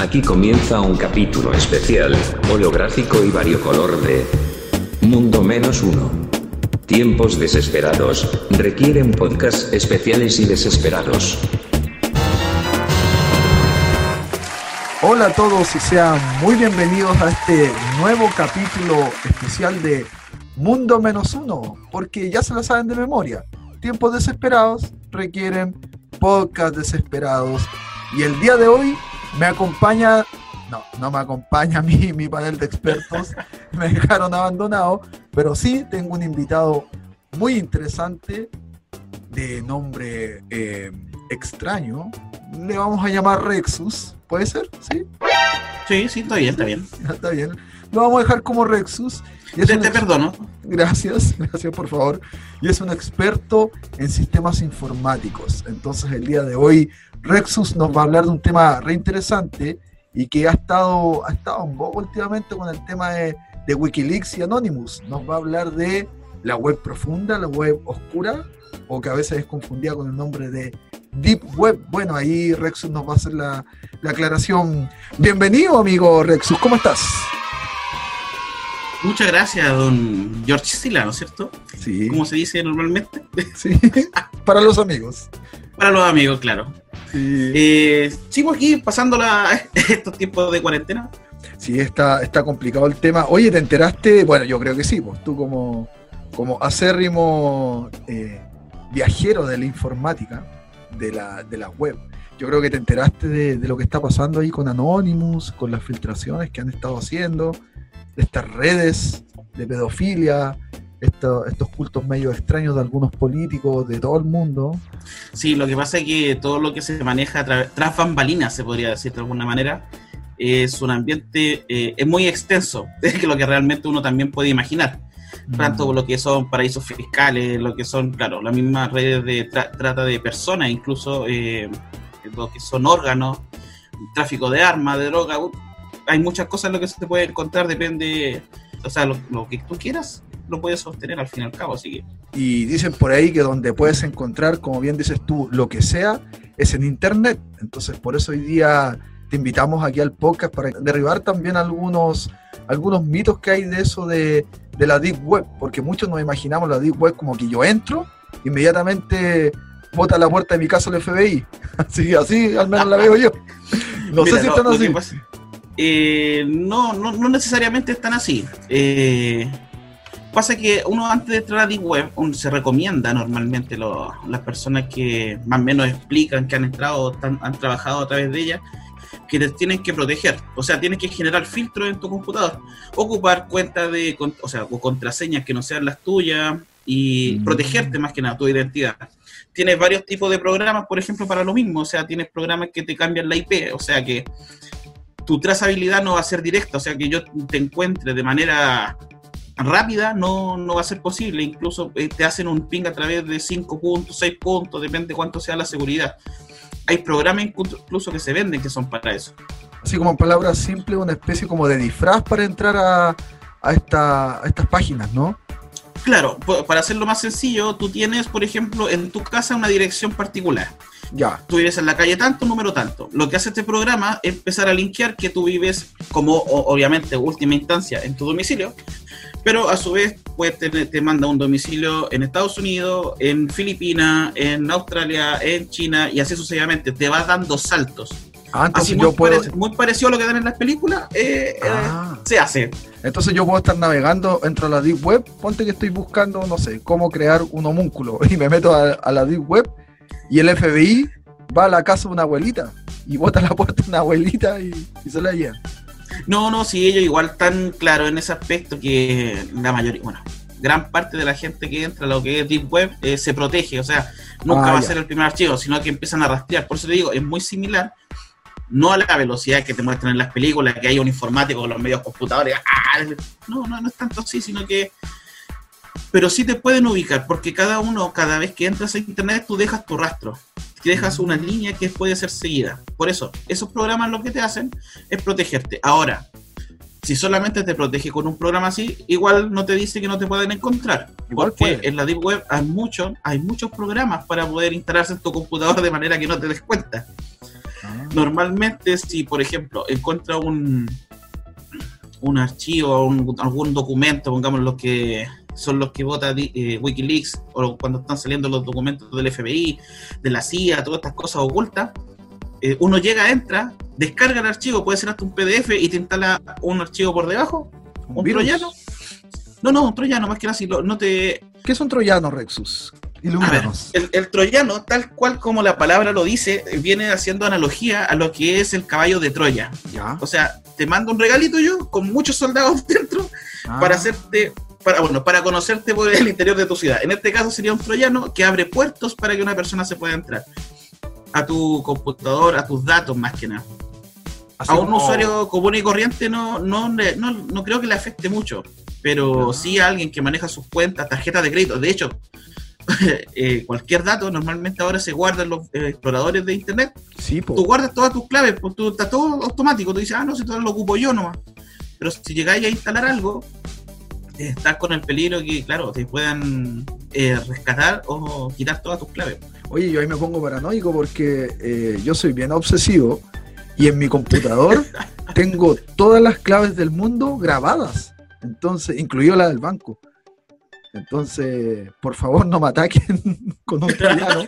Aquí comienza un capítulo especial, holográfico y variocolor de Mundo Menos Uno. Tiempos desesperados, requieren podcasts especiales y desesperados. Hola a todos y sean muy bienvenidos a este nuevo capítulo especial de Mundo Menos Uno, porque ya se lo saben de memoria. Tiempos desesperados requieren podcast desesperados. Y el día de hoy me acompaña, no, no me acompaña mi, mi panel de expertos, me dejaron abandonado, pero sí tengo un invitado muy interesante de nombre eh, extraño. Le vamos a llamar Rexus, ¿puede ser? ¿Sí? Sí, sí, está bien, está bien. Está bien. Lo vamos a dejar como Rexus. Y te, te perdono. Gracias, gracias por favor. Y es un experto en sistemas informáticos. Entonces el día de hoy Rexus nos va a hablar de un tema re interesante y que ha estado, ha estado un poco últimamente con el tema de, de Wikileaks y Anonymous. Nos va a hablar de la web profunda, la web oscura, o que a veces es confundida con el nombre de Deep Web. Bueno, ahí Rexus nos va a hacer la, la aclaración. Bienvenido, amigo Rexus, ¿cómo estás? Muchas gracias, don George Sila, ¿no es cierto? Sí. ¿Cómo se dice normalmente? Sí, para los amigos. Para los amigos, claro. Sí, Eh, sigo aquí pasando la- estos tiempos de cuarentena. sí está, está complicado el tema. Oye, ¿te enteraste? Bueno, yo creo que sí, pues tú como, como acérrimo eh, viajero de la informática, de la, de la web, yo creo que te enteraste de, de lo que está pasando ahí con Anonymous, con las filtraciones que han estado haciendo, estas redes de pedofilia, esto- estos cultos medio extraños de algunos políticos de todo el mundo. Sí, lo que pasa es que todo lo que se maneja tra- tras bambalinas, se podría decir de alguna manera, es un ambiente, eh, es muy extenso, es que lo que realmente uno también puede imaginar. tanto lo que son paraísos fiscales, lo que son, claro, las mismas redes de tra- trata de personas, incluso eh, lo que son órganos, tráfico de armas, de droga. Hay muchas cosas en lo que se te puede encontrar, depende, o sea, lo, lo que tú quieras, lo puedes sostener al fin y al cabo, así que Y dicen por ahí que donde puedes encontrar, como bien dices tú, lo que sea, es en Internet. Entonces, por eso hoy día te invitamos aquí al podcast para derribar también algunos, algunos mitos que hay de eso de, de la Deep Web, porque muchos nos imaginamos la Deep Web como que yo entro, inmediatamente bota la puerta de mi casa el FBI. Así, así al menos la veo yo. No Mira, sé si no, están así. pasa- eh, no, no, no necesariamente están así. Eh, pasa que uno antes de entrar a Deep Web se recomienda normalmente lo- las personas que más o menos explican que han entrado o han trabajado a través de ella que te tienen que proteger, o sea, tienes que generar filtros en tu computador, ocupar cuentas de, o sea, o contraseñas que no sean las tuyas y Mm. protegerte más que nada tu identidad tienes varios tipos de programas, por ejemplo, para lo mismo. O sea, tienes programas que te cambian la IP. O sea, que tu trazabilidad no va a ser directa. O sea, que yo te encuentre de manera rápida no, no va a ser posible. Incluso eh, te hacen un ping a través de 5 puntos, 6 puntos, depende cuánto sea la seguridad. Hay programas incluso que se venden que son para eso. Así como en palabras simples, una especie como de disfraz para entrar a, a, esta- a estas páginas, ¿no? Claro, para hacerlo más sencillo, tú tienes, por ejemplo, en tu casa una dirección particular. Ya. tú vives en la calle tanto, número tanto. Lo que hace este programa es empezar a linkear que tú vives como, obviamente, última instancia en tu domicilio, pero a su vez pues, te, te manda un domicilio en Estados Unidos, en Filipinas, en Australia, en China y así sucesivamente. Te va dando saltos. Ah, entonces Así yo muy, puedo. muy parecido a lo que dan en las películas, eh, eh, Ah. se hace. Entonces yo puedo estar navegando, entro a la Deep Web, ponte que estoy buscando, no sé, cómo crear un homúnculo y me meto a, a la Deep Web y el FBI va a la casa de una abuelita y bota a la puerta de una abuelita y, y se la lleva. No, no, sí, ellos igual tan claro en ese aspecto que la mayoría, bueno, gran parte de la gente que entra a lo que es Deep Web eh, se protege, o sea, nunca Ah, va a ser el primer archivo, sino que empiezan a rastrear. Por eso te digo, es muy similar, no a la velocidad que te muestran en las películas, que hay un informático con los medios computadores, ¡ah! no, no, no es tanto así, sino que... Pero sí te pueden ubicar, porque cada uno, cada vez que entras a internet, tú dejas tu rastro, que dejas una línea que puede ser seguida. Por eso, esos programas lo que te hacen es protegerte. Ahora, si solamente te protege con un programa así, igual no te dice que no te pueden encontrar. Igual porque puede. en la Deep Web hay, mucho, hay muchos programas para poder instalarse en tu computador de manera que no te des cuenta. Ah. Normalmente, si por ejemplo encuentra un, un archivo, un, algún documento, pongamos los que son los que vota eh, Wikileaks o cuando están saliendo los documentos del FBI, de la CIA, todas estas cosas ocultas, eh, uno llega, entra, descarga el archivo, puede ser hasta un PDF y te instala un archivo por debajo, un, troyano. No, no, un troyano, más que nada, no te... ¿Qué es un troyano, Rexus? el, el, troyano, tal cual como la palabra lo dice, viene haciendo analogía a lo que es el caballo de Troya. ¿Ya? O sea, te mando un regalito yo con muchos soldados dentro Ah. para hacerte, para, bueno, para conocerte por el interior de tu ciudad. En este caso sería un troyano que abre puertos para que una persona se pueda entrar a tu computador, a tus datos más que nada. Así a un como- usuario común y corriente no, no, no, no creo que le afecte mucho, pero sí a alguien que maneja sus cuentas, tarjetas de crédito. De hecho, eh, cualquier dato normalmente ahora se guarda en los eh, exploradores de internet. Sí, po. Tú guardas todas tus claves, pues tú, está todo automático. Tú dices, ah, no, si todo lo ocupo yo nomás. Pero si llegáis a instalar algo, estás con el peligro que, claro, te puedan eh, rescatar o quitar todas tus claves. Oye, yo ahí me pongo paranoico porque eh, yo soy bien obsesivo y en mi computador tengo todas las claves del mundo grabadas, entonces, incluido la del banco. Entonces, por favor, no me ataquen con un troyano.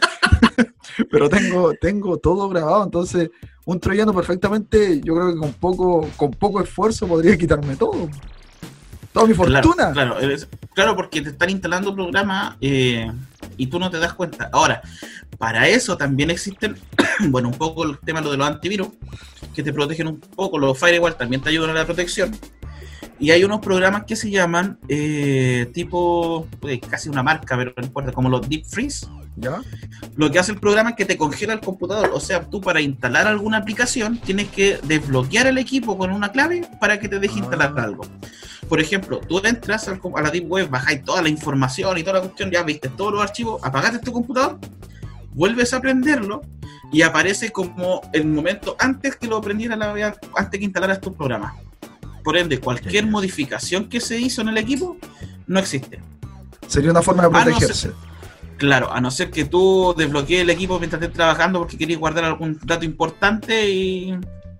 Pero tengo, tengo todo grabado, entonces un troyano perfectamente, yo creo que con poco, con poco esfuerzo podría quitarme todo. Toda mi fortuna. Claro, claro, es- claro, porque te están instalando programas eh, y tú no te das cuenta. Ahora, para eso también existen, bueno, un poco el tema lo de los antivirus, que te protegen un poco. Los firewall también te ayudan a la protección. Y hay unos programas que se llaman eh, tipo, pues, casi una marca, pero no importa, como los Deep Freeze. ¿Ya? Lo que hace el programa es que te congela el computador. O sea, tú para instalar alguna aplicación tienes que desbloquear el equipo con una clave para que te deje Ah. instalar algo. Por ejemplo, tú entras al a la Deep Web, bajáis toda la información y toda la cuestión, ya viste todos los archivos, apagaste tu computador, vuelves a prenderlo y aparece como el momento antes que lo prendiera la antes que instalaras tu programa. Por ende, cualquier modificación que se hizo en el equipo no existe. Sería una forma de protegerse. Claro, a no ser que tú desbloquees el equipo mientras estés trabajando porque querías guardar algún dato importante y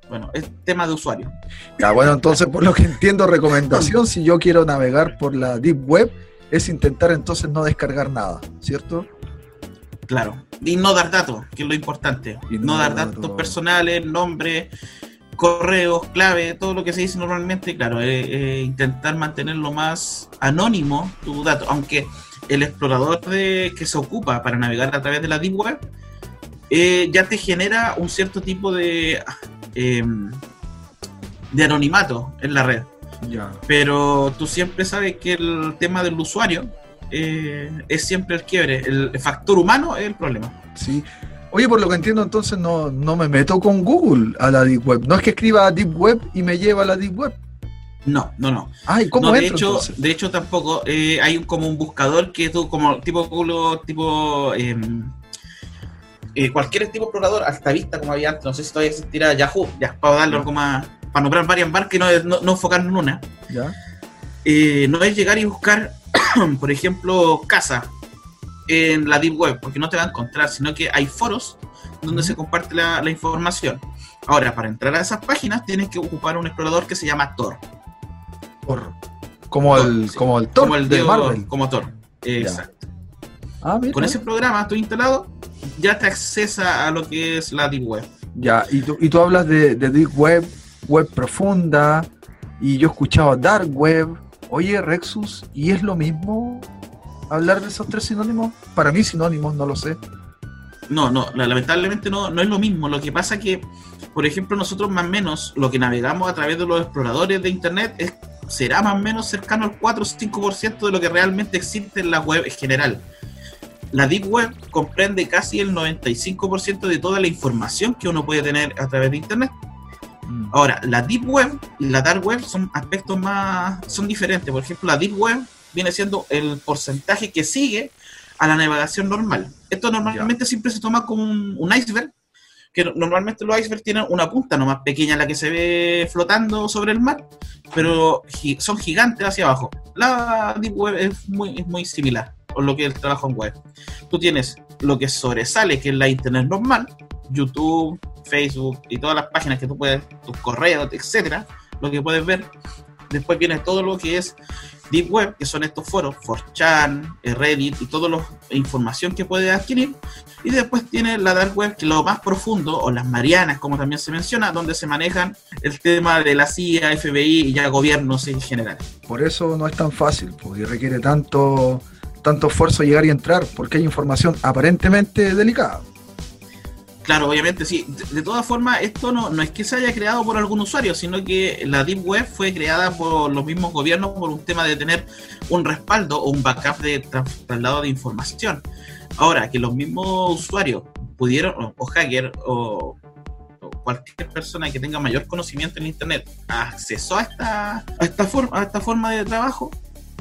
bueno, es tema de usuario. Ya, bueno, entonces por lo que entiendo, recomendación, si yo quiero navegar por la Deep Web, es intentar entonces no descargar nada, ¿cierto? Claro. Y no dar datos, que es lo importante. Y no, no dar datos personales, nombre, correos, clave, todo lo que se dice normalmente, claro, eh, eh, intentar mantener lo más anónimo tu dato, aunque el explorador de, que se ocupa para navegar a través de la Deep Web eh, ya te genera un cierto tipo de, eh, de anonimato en la red. Ya. Pero tú siempre sabes que el tema del usuario eh, es siempre el quiebre. El factor humano es el problema. Sí. Oye, por lo que entiendo, entonces no, no me meto con Google a la Deep Web. No es que escriba Deep Web y me lleva a la Deep Web. No, no, no. Ay, ¿cómo No, de entro hecho, entonces? de hecho tampoco. eh, hay un, como un buscador que tú, como tipo Google, tipo em, eh, cualquier tipo de explorador, hasta vista como había antes, no sé si todavía existirá Yahoo, ya para darle algo más, para nombrar varias marcas y no, no, no enfocarnos en una. ¿Ya? eh, no es llegar y buscar, por ejemplo, casa en la Deep Web, porque no te va a encontrar, sino que hay foros donde se comparte la, la información. Ahora, para entrar a esas páginas tienes que ocupar un explorador que se llama Tor. Como, Tor, el, sí. como el Thor como el de Marvel. Como Tor. Exacto. Ah. Con ese programa tú instalado, ya te accesa a lo que es la Deep Web. Ya, y tú, y tú hablas de, de Deep Web, Web profunda, y yo escuchaba Dark Web. Oye, Rexus, ¿y es lo mismo hablar de esos tres sinónimos? Para mí sinónimos, no lo sé. No, no, la- lamentablemente no, no es lo mismo. Lo que pasa que, por ejemplo, nosotros más o menos lo que navegamos a través de los exploradores de Internet es, será más o menos cercano al 4 o 5% de lo que realmente existe en la web en general. La Deep Web comprende casi el 95% de toda la información que uno puede tener a través de Internet. Mm. Ahora, la Deep Web y la Dark Web son aspectos más, son diferentes. Por ejemplo, la Deep Web viene siendo el porcentaje que sigue a la navegación normal. Esto normalmente siempre se toma como un, un iceberg, que no- normalmente los icebergs tienen una punta nomás pequeña, la que se ve flotando sobre el mar, pero gi- son gigantes hacia abajo. La Deep Web es muy, es muy similar lo que es el trabajo en web. Tú tienes lo que sobresale, que es la Internet normal, YouTube, Facebook y todas las páginas que tú puedes, tus correos, etcétera, lo que puedes ver. Después viene todo lo que es Deep Web, que son estos foros, 4chan, eh, Reddit y toda la información que puedes adquirir. Y después tiene la Dark Web, que es lo más profundo, o las Marianas, como también se menciona, donde se manejan el tema de la CIA, FBI y ya gobiernos en general. Por eso no es tan fácil, porque requiere tanto, tanto esfuerzo llegar y entrar, porque hay información aparentemente delicada. Claro, obviamente sí. De, todas formas, esto no, no es que se haya creado por algún usuario, sino que la Deep Web fue creada por los mismos gobiernos por un tema de tener un respaldo o un backup de traslado de información. Ahora, que los mismos usuarios pudieron, o, hacker, o, cualquier persona que tenga mayor conocimiento en Internet, acceso a esta, a esta, forma, a esta forma de trabajo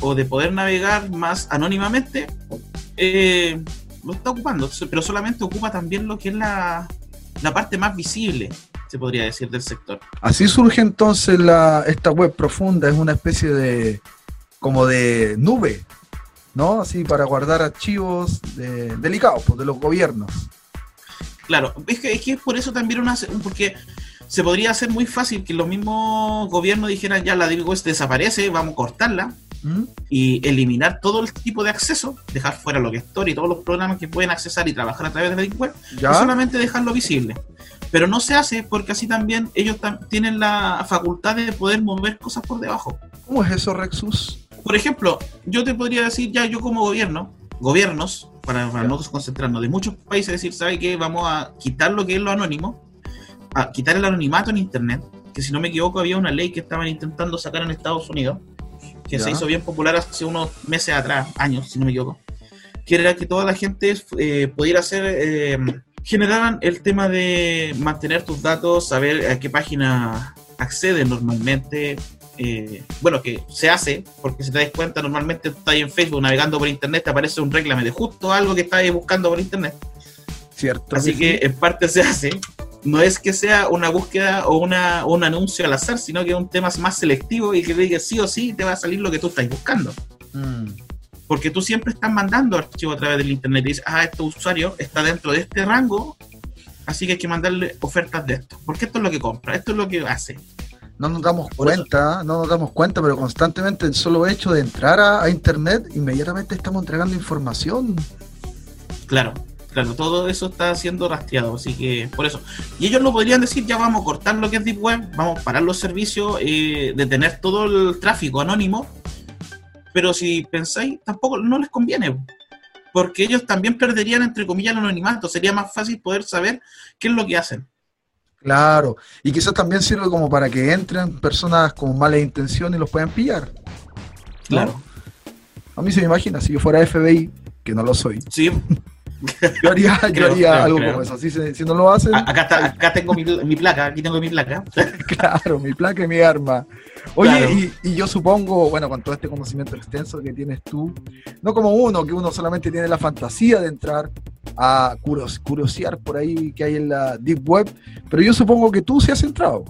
o de poder navegar más anónimamente, eh, lo está ocupando, pero solamente ocupa también lo que es la, parte más visible, se podría decir, del sector. Así surge entonces la, esta web profunda, es una especie de como de nube, ¿no? Así para guardar archivos delicados pues, de los gobiernos. Claro, es que, es que por eso también una, porque se podría hacer muy fácil que los mismos gobiernos dijeran ya la Deep Web desaparece, vamos a cortarla, y eliminar todo el tipo de acceso, dejar fuera lo que es Tor y todos los programas que pueden accesar y trabajar a través de la Web, y solamente dejarlo visible. Pero no se hace porque así también ellos tienen la facultad de poder mover cosas por debajo. ¿Cómo es eso, Rexus? Por ejemplo, yo te podría decir ya yo como gobierno, gobiernos, para, para nosotros concentrarnos, de muchos países decir, ¿sabe qué? Vamos a quitar lo que es lo anónimo, a quitar el anonimato en Internet, que si no me equivoco había una ley que estaban intentando sacar en Estados Unidos, que se hizo bien popular hace unos meses atrás, años, si no me equivoco, que era que toda la gente eh, pudiera hacer, eh, generaran el tema de mantener tus datos, saber a qué página accede normalmente. Eh, bueno, que se hace, porque si te das cuenta, normalmente estás en Facebook navegando por internet, te aparece un reclame de justo algo que estás buscando por internet. Cierto. Así que en parte se hace, no es que sea una búsqueda o una, un anuncio al azar, sino que es un tema más selectivo y que diga sí o sí te va a salir lo que tú estás buscando. Mm. Porque tú siempre estás mandando archivos a través del internet y dices, ah, este usuario está dentro de este rango, así que hay que mandarle ofertas de esto. Porque esto es lo que compra, esto es lo que hace. No nos damos cuenta, no nos damos cuenta, pero constantemente el solo hecho de entrar a internet, inmediatamente estamos entregando información. Claro, claro, todo eso está siendo rastreado, así que por eso. Y ellos lo podrían decir, ya vamos a cortar lo que es Deep Web, vamos a parar los servicios, eh, detener todo el tráfico anónimo, pero si pensáis, tampoco no les conviene, porque ellos también perderían, entre comillas, el anonimato, sería más fácil poder saber qué es lo que hacen. Claro, y quizás también sirve como para que entren personas con malas intenciones y los puedan pillar. Claro. A mí se me imagina, si yo fuera FBI, que no lo soy. Sí, Yo haría, yo haría algo como eso. Si, si, no lo hacen. Acá, está, acá tengo mi, mi, placa, aquí tengo mi placa. claro, mi placa y mi arma. Oye, y, y, yo supongo, bueno, con todo este conocimiento extenso que tienes tú, no como uno, que uno solamente tiene la fantasía de entrar a curiosear por ahí que hay en la Deep Web, pero yo supongo que tú sí has entrado.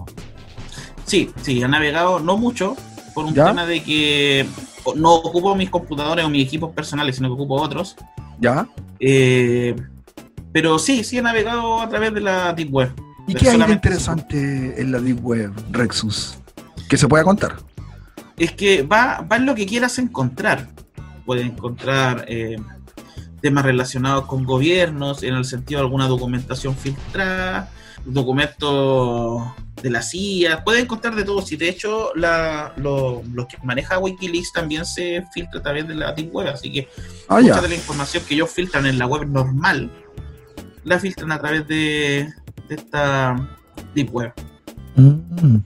Sí, sí, he navegado no mucho, por un tema de que no ocupo mis computadores o mis equipos personales, sino que ocupo otros. ¿Ya? Eh, pero sí, sí he navegado a través de la Deep Web. ¿Y qué hay de interesante en la Deep Web, Rexus? Que se pueda contar. Es que va, va en lo que quieras encontrar. Puedes encontrar eh, temas relacionados con gobiernos, en el sentido de alguna documentación filtrada, documentos de la CIA, pueden encontrar de todo. Si de hecho la, lo, que maneja Wikileaks también se filtra a través de la Deep Web, así que ah, mucha de la información que ellos filtran en la web normal la filtran a través de, esta Deep Web. Mm,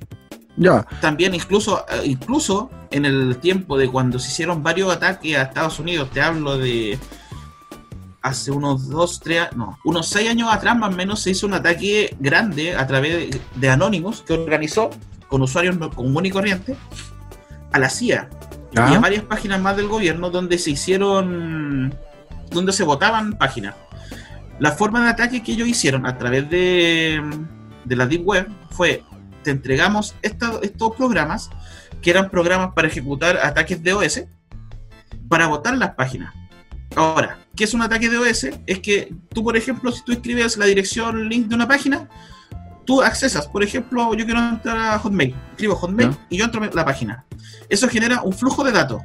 ya. También incluso, eh, incluso en el tiempo de cuando se hicieron varios ataques a Estados Unidos, te hablo de hace unos dos, tres, no, unos seis años atrás más o menos se hizo un ataque grande a través de, Anonymous que organizó con usuarios común y corriente a la CIA y a varias páginas más del gobierno donde se hicieron, donde se votaban páginas. La forma de ataque que ellos hicieron a través de, de la Deep Web fue, te entregamos estos programas, que eran programas para ejecutar ataques de OS, para votar las páginas. Ahora, ¿qué es un ataque de OS? Es que tú, por ejemplo, si tú escribes la dirección link de una página, tú accesas, por ejemplo, yo quiero entrar a Hotmail, escribo Hotmail y yo entro a la página. Eso genera un flujo de datos.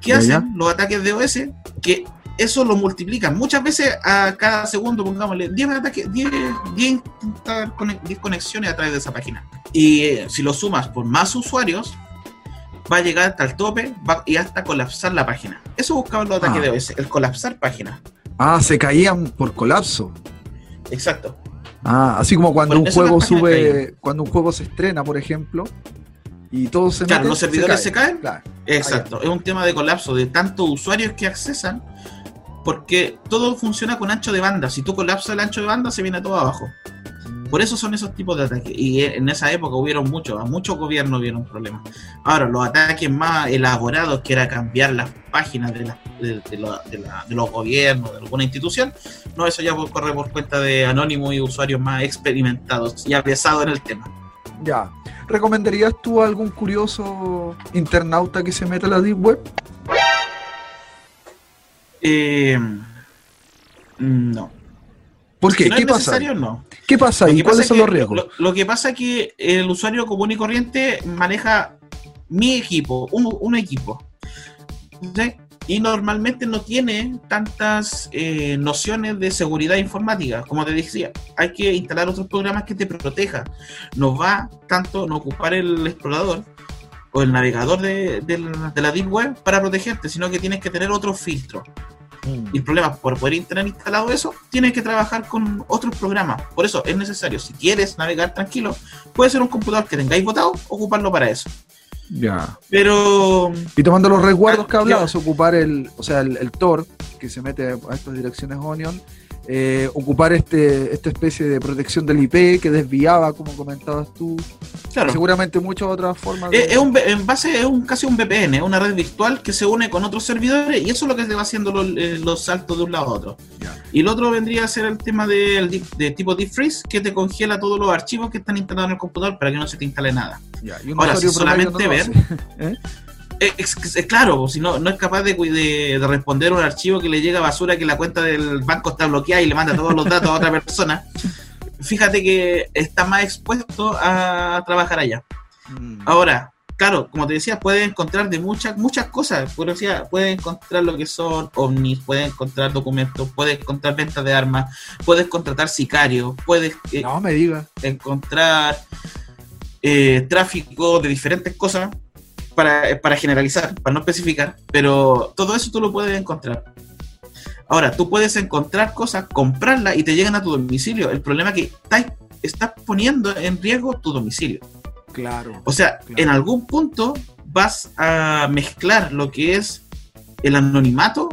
¿Qué Ya, hacen ya. los ataques de OS? Que eso lo multiplican. Muchas veces a cada segundo, pongámosle 10 ataques, 10, 10 intentar conec- 10 conexiones a través de esa página. Y eh, si lo sumas por más usuarios, va a llegar hasta el tope va- y hasta colapsar la página. Eso buscaban los ataques Ah. de OS, el colapsar páginas. Ah, se caían por colapso. Exacto. Ah, así como cuando Por un juego sube, cuando un juego se estrena, por ejemplo, y todos se Claro, meten, los servidores se caen. Claro. Exacto, es un tema de colapso de tantos usuarios que accesan, porque todo funciona con ancho de banda. Si tú colapsas el ancho de banda, se viene todo abajo. Por eso son esos tipos de ataques. Y en esa época hubieron muchos, a muchos gobiernos hubieron problemas. Ahora, los ataques más elaborados, que era cambiar las páginas de, la- de- de la- de la- de los gobiernos, de alguna institución, no, eso ya corre por cuenta de anónimos y usuarios más experimentados y avesados en el tema. Ya. ¿Recomendarías tú a algún curioso internauta que se meta a la Deep Web? Eh, no. ¿Por qué? Si no ¿Qué es pasa? necesario, no. ¿Qué pasa ahí? ¿Cuáles es son que- los riesgos? Lo, lo que pasa es que el usuario común y corriente maneja mi equipo, un, un equipo. ¿sí? Y normalmente no tiene tantas eh, nociones de seguridad informática. Como te decía, hay que instalar otros programas que te protejan. No va tanto no ocupar el explorador o el navegador de, de la Deep Web para protegerte, sino que tienes que tener otro filtro. Y el problema, por poder tener instalado eso, tienes que trabajar con otros programas. Por eso es necesario, si quieres navegar tranquilo, puede ser un computador que tengáis votado, ocuparlo para eso. Ya. Pero Y tomando los resguardos Ah, que hablabas, ocupar el, o sea, el, el Tor, que se mete a estas direcciones Onion, eh, ocupar este, esta especie de protección del IP que desviaba, como comentabas tú. claro, Seguramente muchas otras formas de... es, un, en base es un, casi un VPN, es una red virtual que se une con otros servidores y eso es lo que te va haciendo los, eh, los saltos de un lado a otro. Y el otro vendría a ser el tema deep- de tipo deep freeze, que te congela todos los archivos que están instalados en el computador para que no se te instale nada. Y un Ahora, si solamente no ver-. Eh, Es, es- es claro, si no, no es capaz de, de, de responder un archivo que le llega basura, que la cuenta del banco está bloqueada y le manda todos los datos a otra persona. Fíjate que está más expuesto a trabajar allá. Mm. Ahora, claro, como te decía, puede encontrar de muchas muchas cosas. Por decía, puede encontrar lo que son ovnis, puede encontrar documentos, puede encontrar ventas de armas, puedes contratar sicarios, puedes eh, No me digas. encontrar eh, tráfico de diferentes cosas para, para generalizar, para no especificar, pero todo eso tú lo puedes encontrar. Ahora, tú puedes encontrar cosas, comprarlas y te llegan a tu domicilio. El problema es que estás, estás poniendo en riesgo tu domicilio. Claro. O sea, Claro. en algún punto vas a mezclar lo que es el anonimato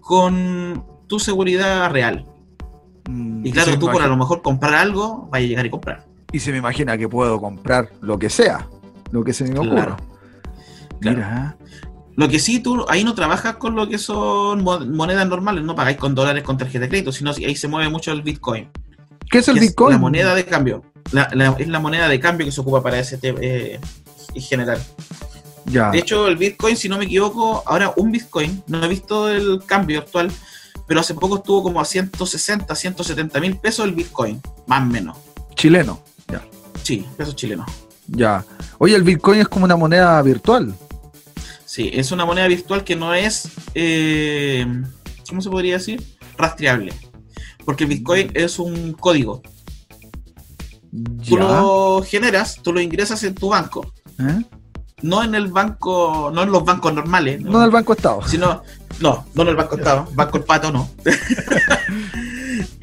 con tu seguridad real. Mm, Y claro, tú por a lo mejor comprar algo, vas a llegar y comprar. Y se me imagina que puedo comprar lo que sea, lo que se me ocurra. Claro. Claro. Mira, Lo que sí, tú ahí no trabajas con lo que son mo- monedas normales, no pagáis con dólares con tarjeta de crédito, sino que ahí se mueve mucho el Bitcoin. ¿qué es el que es Bitcoin? la moneda de cambio. La- la- es la moneda de cambio que se ocupa para ese tema eh, en general. Ya. De hecho, el Bitcoin, si no me equivoco, ahora un Bitcoin, no he visto el cambio actual, pero hace poco estuvo como a 160, 170 mil pesos el Bitcoin, más o menos. Chileno. Ya. Sí, pesos chilenos. Ya. Oye, el Bitcoin es como una moneda virtual. Sí, es una moneda virtual que no es, eh, ¿cómo se podría decir? Rastreable. Porque el Bitcoin es un código. Tú lo generas, tú lo ingresas en tu banco. ¿Eh? No en el banco, no en los bancos normales. No del Banco Estado. sino no, no en el Banco Estado, Banco El Pato no.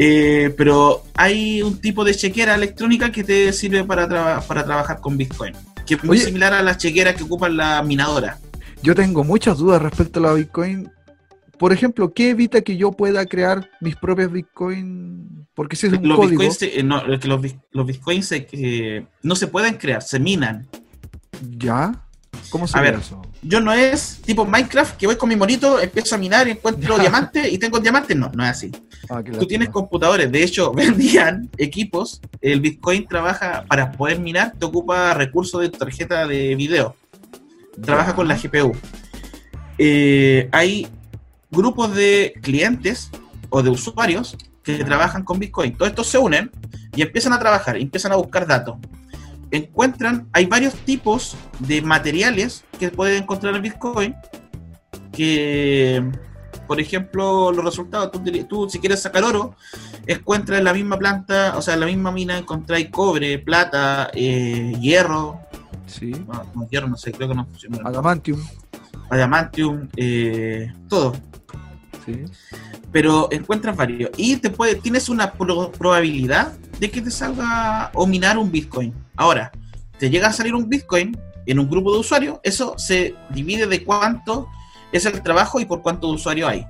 Eh, pero hay un tipo de chequera electrónica que te sirve para, para trabajar con Bitcoin, que es muy Oye. similar a las chequeras que ocupan la minadora. Yo tengo muchas dudas respecto a la Bitcoin. Por ejemplo, ¿qué evita que yo pueda crear mis propias Bitcoin? Porque si es un Los código. Bitcoins, se- eh, no, los, los Bitcoins se- eh, no se pueden crear, se minan. ¿Ya? ¿Cómo se A ver, eso? Yo no es tipo Minecraft que voy con mi monito, empiezo a minar y encuentro diamantes y tengo diamantes. No, no es así. Ah, Tú tienes computadores, de hecho, vendían equipos. El Bitcoin trabaja para poder minar, te ocupa recursos de tu tarjeta de video. Trabaja con la GPU. Eh, hay grupos de clientes o de usuarios que que trabajan con Bitcoin. Todos estos se unen y empiezan a trabajar, empiezan a buscar datos. Encuentran, hay varios tipos de materiales que pueden encontrar en Bitcoin que, por ejemplo, los resultados, tú, tú, si quieres sacar oro, encuentras en la misma planta, o sea, en la misma mina encontráis cobre, plata, eh, hierro. Sí. No, hierro no sé, creo que no funciona. Adamantium. Adamantium, eh, todo. Sí. Pero encuentras varios. Y te puede, tienes una pro- probabilidad de que te salga o minar un Bitcoin. Ahora, te llega a salir un Bitcoin en un grupo de usuarios, eso se divide de cuánto es el trabajo y por cuántos usuarios hay.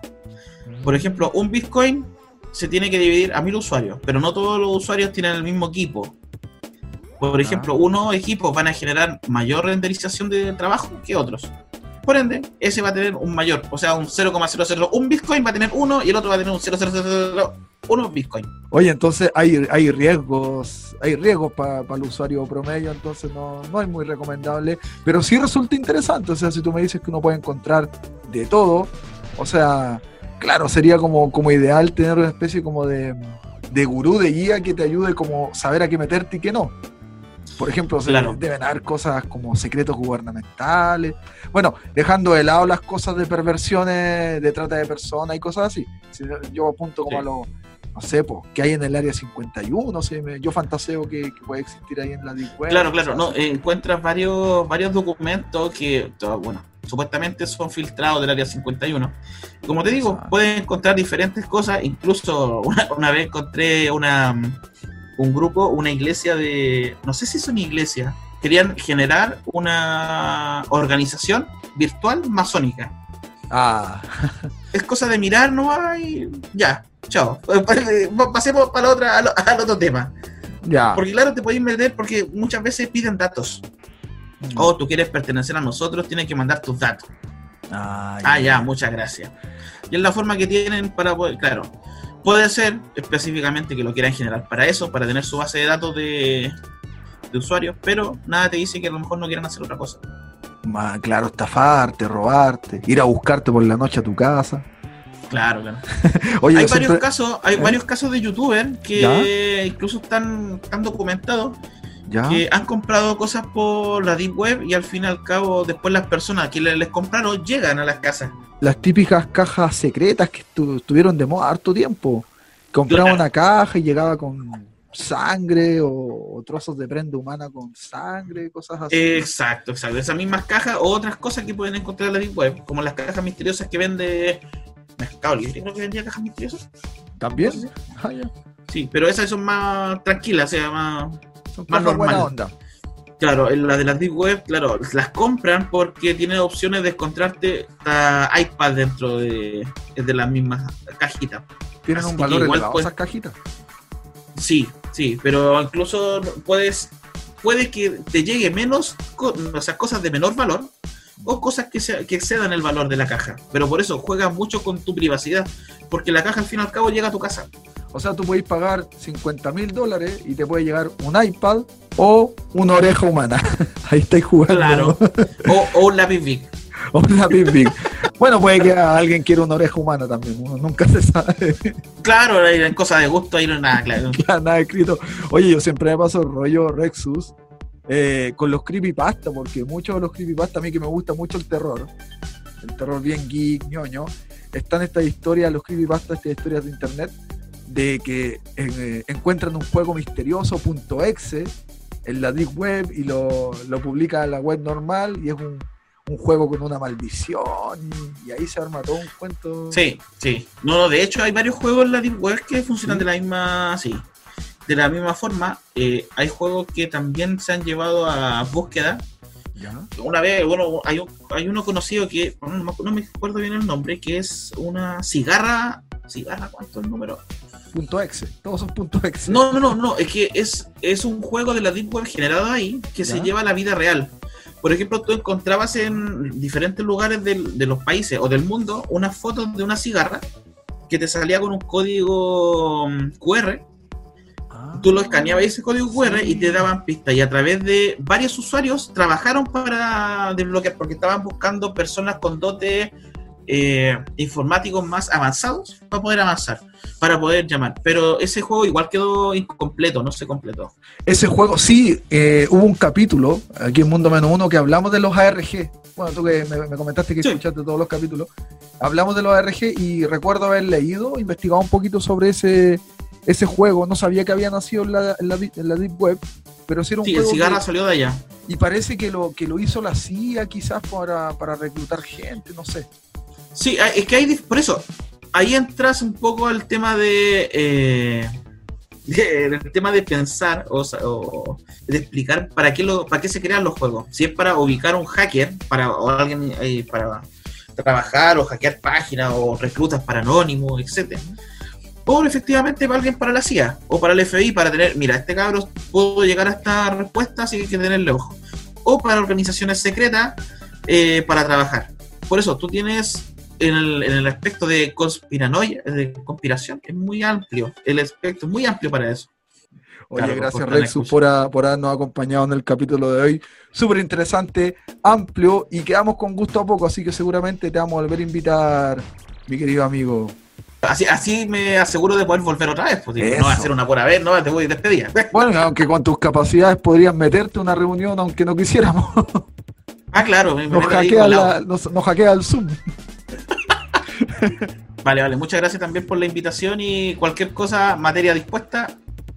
Por ejemplo, un Bitcoin se tiene que dividir a mil usuarios, pero no todos los usuarios tienen el mismo equipo. Por ejemplo, unos equipos van a generar mayor renderización de trabajo que otros. Por ende, ese va a tener un mayor, o sea, un 0,001 un Bitcoin va a tener uno y el otro va a tener un 0,001 Bitcoin. Oye, entonces hay, hay riesgos, hay riesgos para el usuario promedio, entonces no, no es muy recomendable, pero sí resulta interesante, o sea, si tú me dices que uno puede encontrar de todo, o sea, claro, sería como, como ideal tener una especie como de, de gurú, de guía que te ayude como saber a qué meterte y qué no. Por ejemplo, se- Claro. deben haber cosas como secretos gubernamentales. Bueno, dejando de lado las cosas de perversiones, de trata de personas y cosas así. Si yo apunto como Sí. a lo, no sé, que hay en el área 51, sí, me- yo fantaseo que, que puede existir ahí en la Deep Web. Claro, claro, no, eh, encuentras varios, varios documentos que, bueno, supuestamente son filtrados del área 51. Como te digo, puedes encontrar diferentes cosas, incluso una, una vez encontré una, un grupo, una iglesia de, no sé si son iglesias, querían generar una organización virtual masónica. Ah, Es cosa de mirar, no hay, ya, chao. Pasemos para la otra, al, al otro tema. ya. Porque claro, te podéis meter porque muchas veces piden datos. Mm. Oh, tú quieres pertenecer a nosotros, tienes que mandar tus datos. Ah, Ah, ya, muchas gracias. Y es la forma que tienen para poder, claro, puede ser específicamente que lo quieran generar para eso, para tener su base de datos de, de usuarios, pero nada te dice que a lo mejor no quieran hacer otra cosa. Ma- claro, estafarte, robarte, ir a buscarte por la noche a tu casa. Claro, claro. Oye, hay varios siempre- casos, hay ¿Eh? varios casos de youtubers que incluso están, están documentados ¿Ya? que han comprado cosas por la deep web y al fin y al cabo después las personas que le- les compraron llegan a las casas. las típicas cajas secretas que estu- estuvieron de moda harto tiempo. Compraba una caja y llegaba con sangre o, o trozos de prenda humana con sangre, cosas así. Exacto, exacto. Esas mismas cajas o otras cosas que pueden encontrar en la Deep Web, como las cajas misteriosas que vende Mercado Libre, creo que vendía cajas misteriosas. ¿También? Ah, ya. Sí, pero esas son más tranquilas, o sea, más... Son Más buena normal. onda. Claro, en la de las Deep Web, claro, las compran porque tienen opciones de encontrarte hasta iPad dentro de, de las mismas cajitas. Tienen Así un valor igual elevado esas cajitas. Sí, sí, pero incluso puedes puede que te llegue menos, o sea, cosas de menor valor o cosas que, se, que excedan el valor de la caja. Pero por eso juegas mucho con tu privacidad, porque la caja al fin y al cabo llega a tu casa. O sea, tú podéis pagar 50 mil dólares y te puede llegar un iPad o una oreja humana. Ahí estáis jugando. Claro. O, o un lápiz Bic. O una Big Big. Bueno, puede que alguien quiera una oreja humana también. Uno nunca se sabe. Claro, en cosas de gusto ahí no hay nada, claro. Nada escrito. Oye, yo siempre me paso el rollo Rexus eh, con los creepypasta, porque muchos de los creepypasta, a mí que me gusta mucho el terror, el terror bien geek, ñoño, están estas historias, los creepypasta, estas historias de internet, de que eh, encuentran un juego misterioso, punto .exe, en la deep web y lo, lo publica en la web normal y es un, un juego con una maldición y, y ahí se arma todo un cuento. Sí, sí. No, no, de hecho hay varios juegos en la Deep Web que funcionan Sí. de la misma, sí. De la misma forma, eh, hay juegos que también se han llevado a búsqueda ¿Ya? una vez, bueno, hay, un- hay uno conocido que, no me, no me acuerdo bien el nombre, que es una cigarra, cigarra, ¿cuánto es el número? Punto .exe, todos son punto .exe. No, no, no, no, es que es, es un juego de la Deep Web generado ahí que se lleva a la vida real. Por ejemplo, tú encontrabas en diferentes lugares del- de los países o del mundo unas fotos de una cigarra que te salía con un código mm, QR. Tú lo escaneabas ese código QR y te daban pistas. Y a través de varios usuarios trabajaron para desbloquear, porque estaban buscando personas con dotes eh, informáticos más avanzados para poder avanzar, para poder llamar. Pero ese juego igual quedó incompleto, no se completó. Ese juego, sí, eh, hubo un capítulo aquí en Mundo Menos Uno que hablamos de los ARG. Bueno, tú que me, comentaste que escuchaste todos los capítulos. Hablamos de los ARG y recuerdo haber leído, investigado un poquito sobre ese, ese juego. No sabía que había nacido en la, en la, Deep Web, pero sí era un sí, el cigarra salió de allá. Y parece que lo, que lo hizo la CIA quizás para, para reclutar gente, no sé. Sí, es que hay, por eso, ahí entras un poco al tema de, eh, el tema de pensar o, de explicar para qué lo, para qué se crean los juegos. Si es para ubicar un hacker, para o alguien eh, para trabajar o hackear páginas o reclutas para anónimos, etcétera. O efectivamente para alguien para la CIA o para el FBI para tener, mira, este cabrón pudo llegar a esta respuesta, así que hay que tenerle ojo. O para organizaciones secretas eh, para trabajar. Por eso, tú tienes en el, aspecto de conspiranoia, de conspiración, es muy amplio. El aspecto es muy amplio para eso. Oye, gracias Rexus por, por, habernos acompañado en el capítulo de hoy. Súper interesante, amplio y quedamos con gusto a poco, así que seguramente te vamos a volver a invitar, mi querido amigo. Así, así me aseguro de poder volver otra vez, porque no va a ser una buena vez, no te voy a despedir. Bueno, aunque con tus capacidades podrías meterte una reunión aunque no quisiéramos. Ah, claro, nos, hackea nos hackea el Zoom. vale, vale. Muchas gracias también por la invitación y cualquier cosa, materia dispuesta,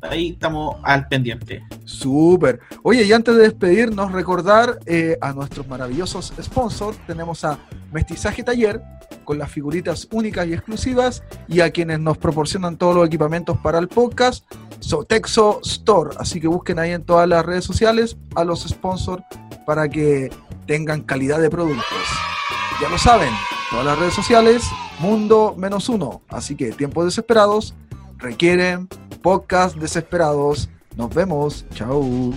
ahí estamos al pendiente. Súper. Oye, y antes de despedirnos, recordar eh, a nuestros maravillosos sponsors. Tenemos a Mestizaje Taller, con las figuritas únicas y exclusivas, y a quienes nos proporcionan todos los equipamientos para el podcast, Sotexo Store. Así que busquen ahí en todas las redes sociales a los sponsors para que tengan calidad de productos. Ya lo saben, todas las redes sociales, mundo menos uno. Así que tiempos desesperados requieren podcast desesperados. Nos vemos. Chao.